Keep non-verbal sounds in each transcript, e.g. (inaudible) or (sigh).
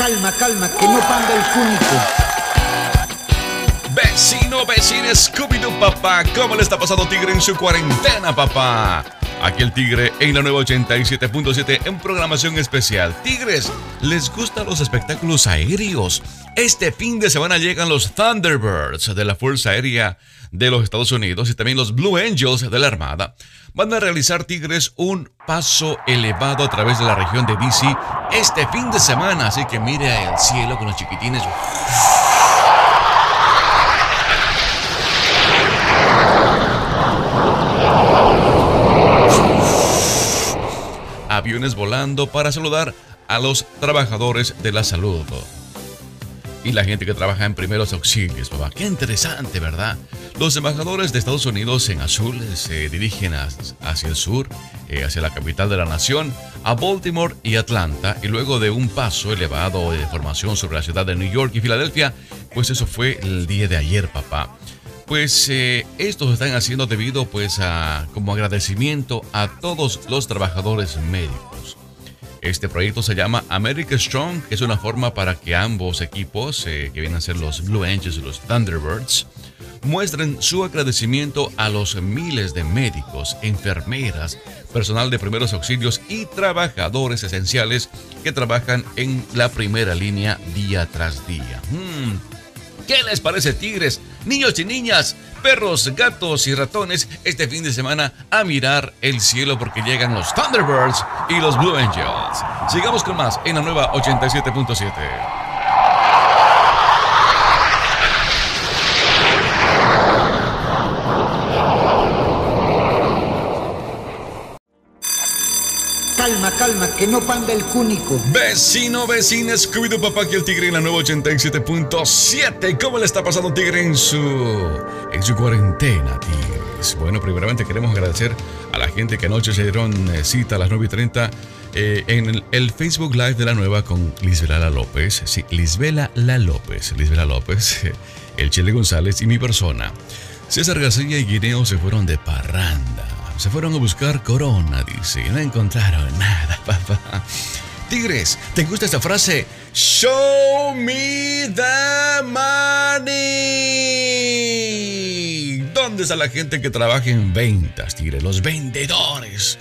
Calma, calma, que no panda el cúnico. Vecino, vecina, Scooby-Doo, papá. ¿Cómo le está pasando Tigre en su cuarentena, papá? Aquí el Tigre en la nueva 87.7 en programación especial. Tigres, ¿les gustan los espectáculos aéreos? Este fin de semana llegan los Thunderbirds de la Fuerza Aérea de los Estados Unidos y también los Blue Angels de la Armada. Van a realizar Tigres un paso elevado a través de la región de DC este fin de semana. Así que mire el cielo con los chiquitines. Aviones volando para saludar a los trabajadores de la salud. Y la gente que trabaja en primeros auxilios, papá. Qué interesante, ¿verdad? Los embajadores de Estados Unidos en azul se dirigen hacia el sur, eh, hacia la capital de la nación, a Baltimore y Atlanta, y luego de un paso elevado de formación sobre la ciudad de New York y Filadelfia, pues eso fue el día de ayer, papá. Pues eh, estos están haciendo debido pues a como agradecimiento a todos los trabajadores médicos. Este proyecto se llama America Strong, que es una forma para que ambos equipos, eh, que vienen a ser los Blue Angels y los Thunderbirds, muestren su agradecimiento a los miles de médicos, enfermeras, personal de primeros auxilios y trabajadores esenciales que trabajan en la primera línea día tras día. Hmm, ¿Qué les parece, tigres? Niños y niñas, perros, gatos y ratones, este fin de semana a mirar el cielo porque llegan los Thunderbirds y los Blue Angels. Sigamos con más en la nueva 87.7. Calma, calma, que no panda el cúnico. Vecino, vecina, scooby papá, aquí el tigre en la nueva 87.7. ¿Cómo le está pasando tigre en su, en su cuarentena, tigres? Bueno, primeramente queremos agradecer a la gente que anoche se dieron eh, cita a las 9.30 eh, en el, Facebook Live de la nueva con Lisbela La López. Sí, Lisbela La López. Lisbela López, (laughs) el Chile González y mi persona. César García y Guineo se fueron de parranda se fueron a buscar corona, dice. No encontraron nada, (laughs) papá. Tigres, ¿te gusta esta frase? Show me the money. ¿Dónde está la gente que trabaja en ventas, Tigres? Los vendedores.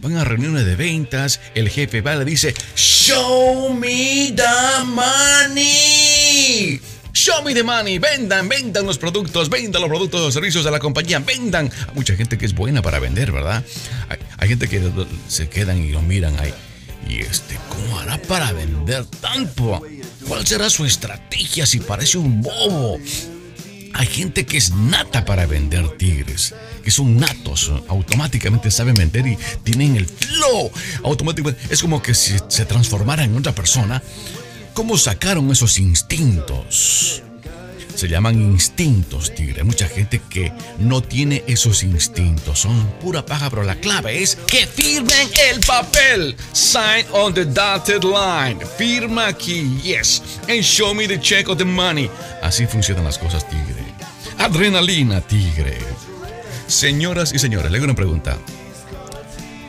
Van a reuniones de ventas, el jefe va y le dice, Show me the money. Show me the money. Vendan, vendan los productos, vendan los productos los servicios de la compañía, vendan. Hay mucha gente que es buena para vender, ¿verdad? Hay, gente que se quedan y lo miran ahí. ¿Y este cómo hará para vender tanto? ¿Cuál será su estrategia si parece un bobo? Hay gente que es nata para vender tigres, que son natos, automáticamente saben vender y tienen el flow. Automáticamente es como que si se transformara en otra persona ¿Cómo sacaron esos instintos? Se llaman instintos, tigre. Mucha gente que no tiene esos instintos. Son pura paja, pero la clave es que firmen el papel. Sign on the dotted line. Firma aquí, yes. And show me the check of the money. Así funcionan las cosas, tigre. Adrenalina, tigre. Señoras y señores, le hago una pregunta.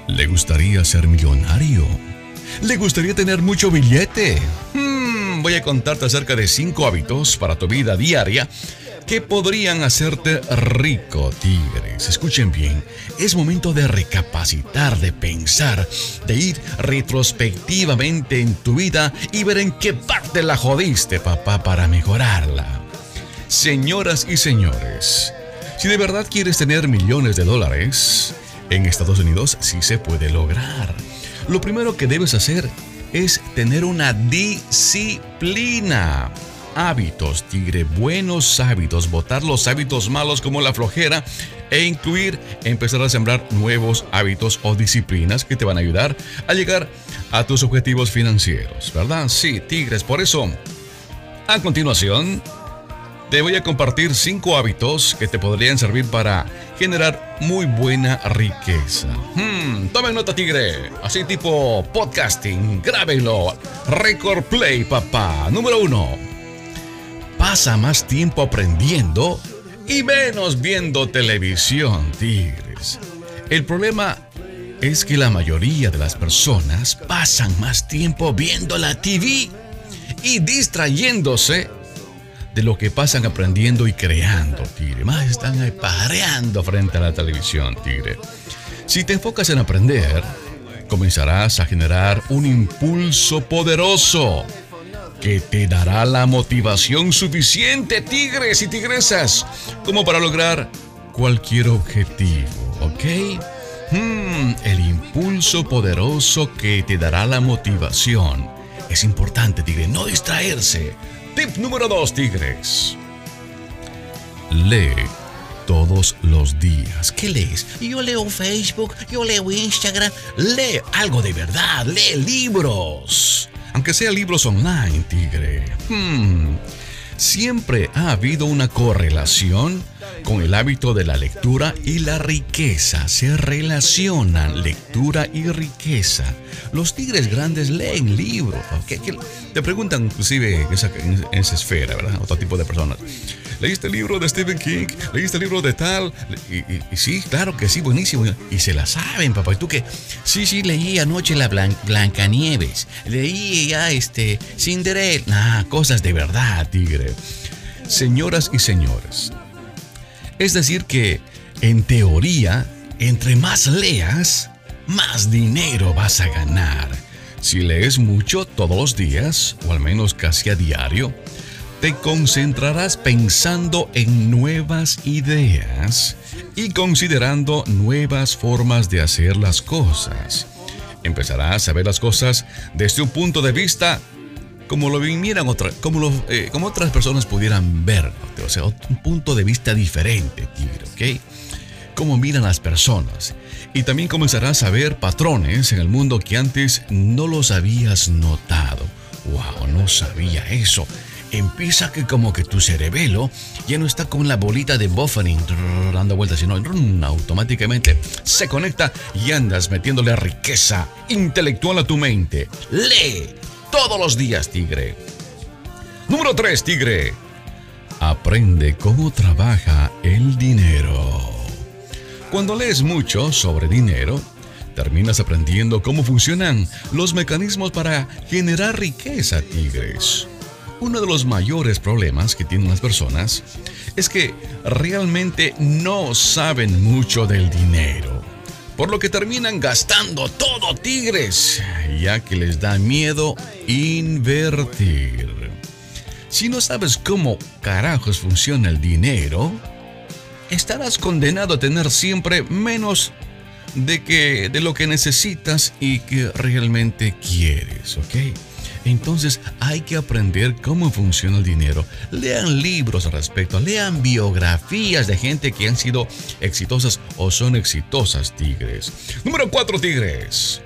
¿Le gustaría ser millonario? ¿Le gustaría tener mucho billete? Hmm, voy a contarte acerca de cinco hábitos para tu vida diaria que podrían hacerte rico, tigres. Escuchen bien, es momento de recapacitar, de pensar, de ir retrospectivamente en tu vida y ver en qué parte la jodiste, papá, para mejorarla. Señoras y señores, si de verdad quieres tener millones de dólares, en Estados Unidos sí se puede lograr. Lo primero que debes hacer es tener una disciplina. Hábitos, tigre, buenos hábitos, botar los hábitos malos como la flojera e incluir, empezar a sembrar nuevos hábitos o disciplinas que te van a ayudar a llegar a tus objetivos financieros, ¿verdad? Sí, tigres, por eso, a continuación, te voy a compartir cinco hábitos que te podrían servir para generar muy buena riqueza. Hmm, tomen nota, tigre. Así tipo podcasting. Grábenlo. Record Play, papá. Número uno. Pasa más tiempo aprendiendo y menos viendo televisión, tigres. El problema es que la mayoría de las personas pasan más tiempo viendo la TV y distrayéndose de lo que pasan aprendiendo y creando, tigre. Más están pareando frente a la televisión, tigre. Si te enfocas en aprender, comenzarás a generar un impulso poderoso que te dará la motivación suficiente, tigres y tigresas, como para lograr cualquier objetivo, ¿ok? Hmm, el impulso poderoso que te dará la motivación. Es importante, tigre, no distraerse. Tip número 2, tigres. Lee todos los días. ¿Qué lees? Yo leo Facebook, yo leo Instagram. Lee algo de verdad, lee libros aunque sea libros online, tigre. Hmm. Siempre ha habido una correlación con el hábito de la lectura y la riqueza. Se relacionan lectura y riqueza. Los tigres grandes leen libros. Te preguntan inclusive esa, en esa esfera, ¿verdad? Otro tipo de personas leíste el libro de Stephen King, leíste el libro de tal. Y, sí, claro que sí, buenísimo. Y se la saben, papá. ¿Y tú qué? Sí, sí, leí anoche la Blan Blancanieves. Leí ya este Cinderella. Ah, cosas de verdad, tigre. Señoras y señores. Es decir que, en teoría, entre más leas, más dinero vas a ganar. Si lees mucho todos los días, o al menos casi a diario, te concentrarás pensando en nuevas ideas y considerando nuevas formas de hacer las cosas. Empezarás a ver las cosas desde un punto de vista como lo vinieran como, eh, como otras personas pudieran ver, o sea, un punto de vista diferente, tigre, ¿ok? Cómo miran las personas. Y también comenzarás a ver patrones en el mundo que antes no los habías notado. ¡Wow! No sabía eso empieza que como que tu cerebelo ya no está con la bolita de buffering dando vueltas, sino automáticamente se conecta y andas metiéndole riqueza intelectual a tu mente. Lee todos los días, tigre. Número 3, tigre. Aprende cómo trabaja el dinero. Cuando lees mucho sobre dinero, terminas aprendiendo cómo funcionan los mecanismos para generar riqueza, tigres. Uno de los mayores problemas que tienen las personas es que realmente no saben mucho del dinero, por lo que terminan gastando todo tigres, ya que les da miedo invertir. Si no sabes cómo carajos funciona el dinero, estarás condenado a tener siempre menos de que de lo que necesitas y que realmente quieres, ¿ok? Entonces hay que aprender cómo funciona el dinero. Lean libros al respecto, lean biografías de gente que han sido exitosas o son exitosas, tigres. Número 4, tigres.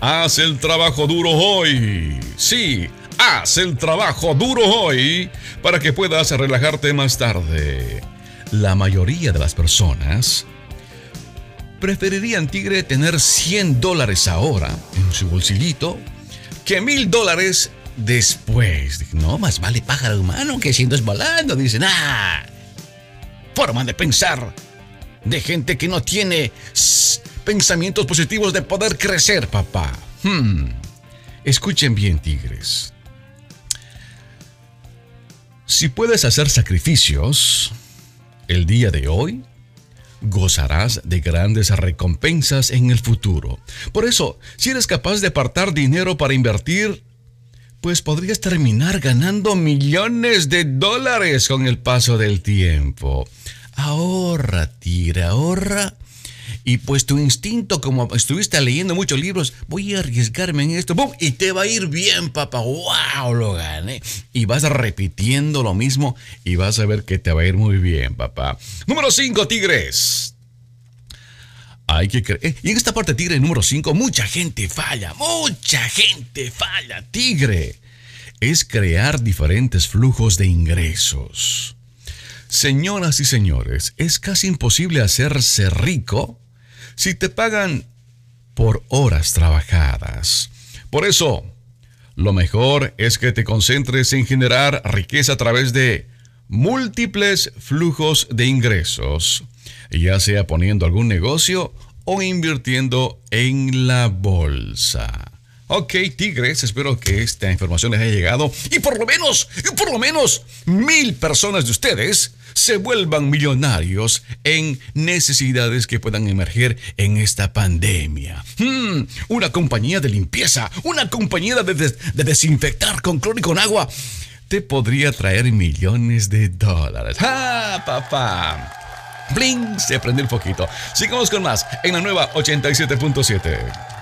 Haz el trabajo duro hoy. Sí, haz el trabajo duro hoy para que puedas relajarte más tarde. La mayoría de las personas preferirían, tigre, tener 100 dólares ahora en su bolsillito que mil dólares después. No, más vale pájaro humano que siendo volando. Dicen, ah, forma de pensar de gente que no tiene pensamientos positivos de poder crecer, papá. Hmm. Escuchen bien, tigres. Si puedes hacer sacrificios el día de hoy, gozarás de grandes recompensas en el futuro. Por eso, si eres capaz de apartar dinero para invertir, pues podrías terminar ganando millones de dólares con el paso del tiempo. Ahorra, tira, ahorra y pues tu instinto, como estuviste leyendo muchos libros, voy a arriesgarme en esto, ¡Bum! y te va a ir bien, papá, wow, lo gané. Y vas repitiendo lo mismo y vas a ver que te va a ir muy bien, papá. Número 5, Tigres. Hay que creer. Eh, y en esta parte, Tigre número 5, mucha gente falla, mucha gente falla, Tigre. Es crear diferentes flujos de ingresos. Señoras y señores, es casi imposible hacerse rico si te pagan por horas trabajadas. Por eso, lo mejor es que te concentres en generar riqueza a través de múltiples flujos de ingresos, ya sea poniendo algún negocio o invirtiendo en la bolsa. Ok, Tigres, espero que esta información les haya llegado y por lo menos, y por lo menos, mil personas de ustedes se vuelvan millonarios en necesidades que puedan emerger en esta pandemia. Hmm, una compañía de limpieza, una compañía de, de desinfectar con cloro y con agua, te podría traer millones de dólares. ¡Ah, papá! Bling, se prende el poquito. Sigamos con más en la nueva 87.7.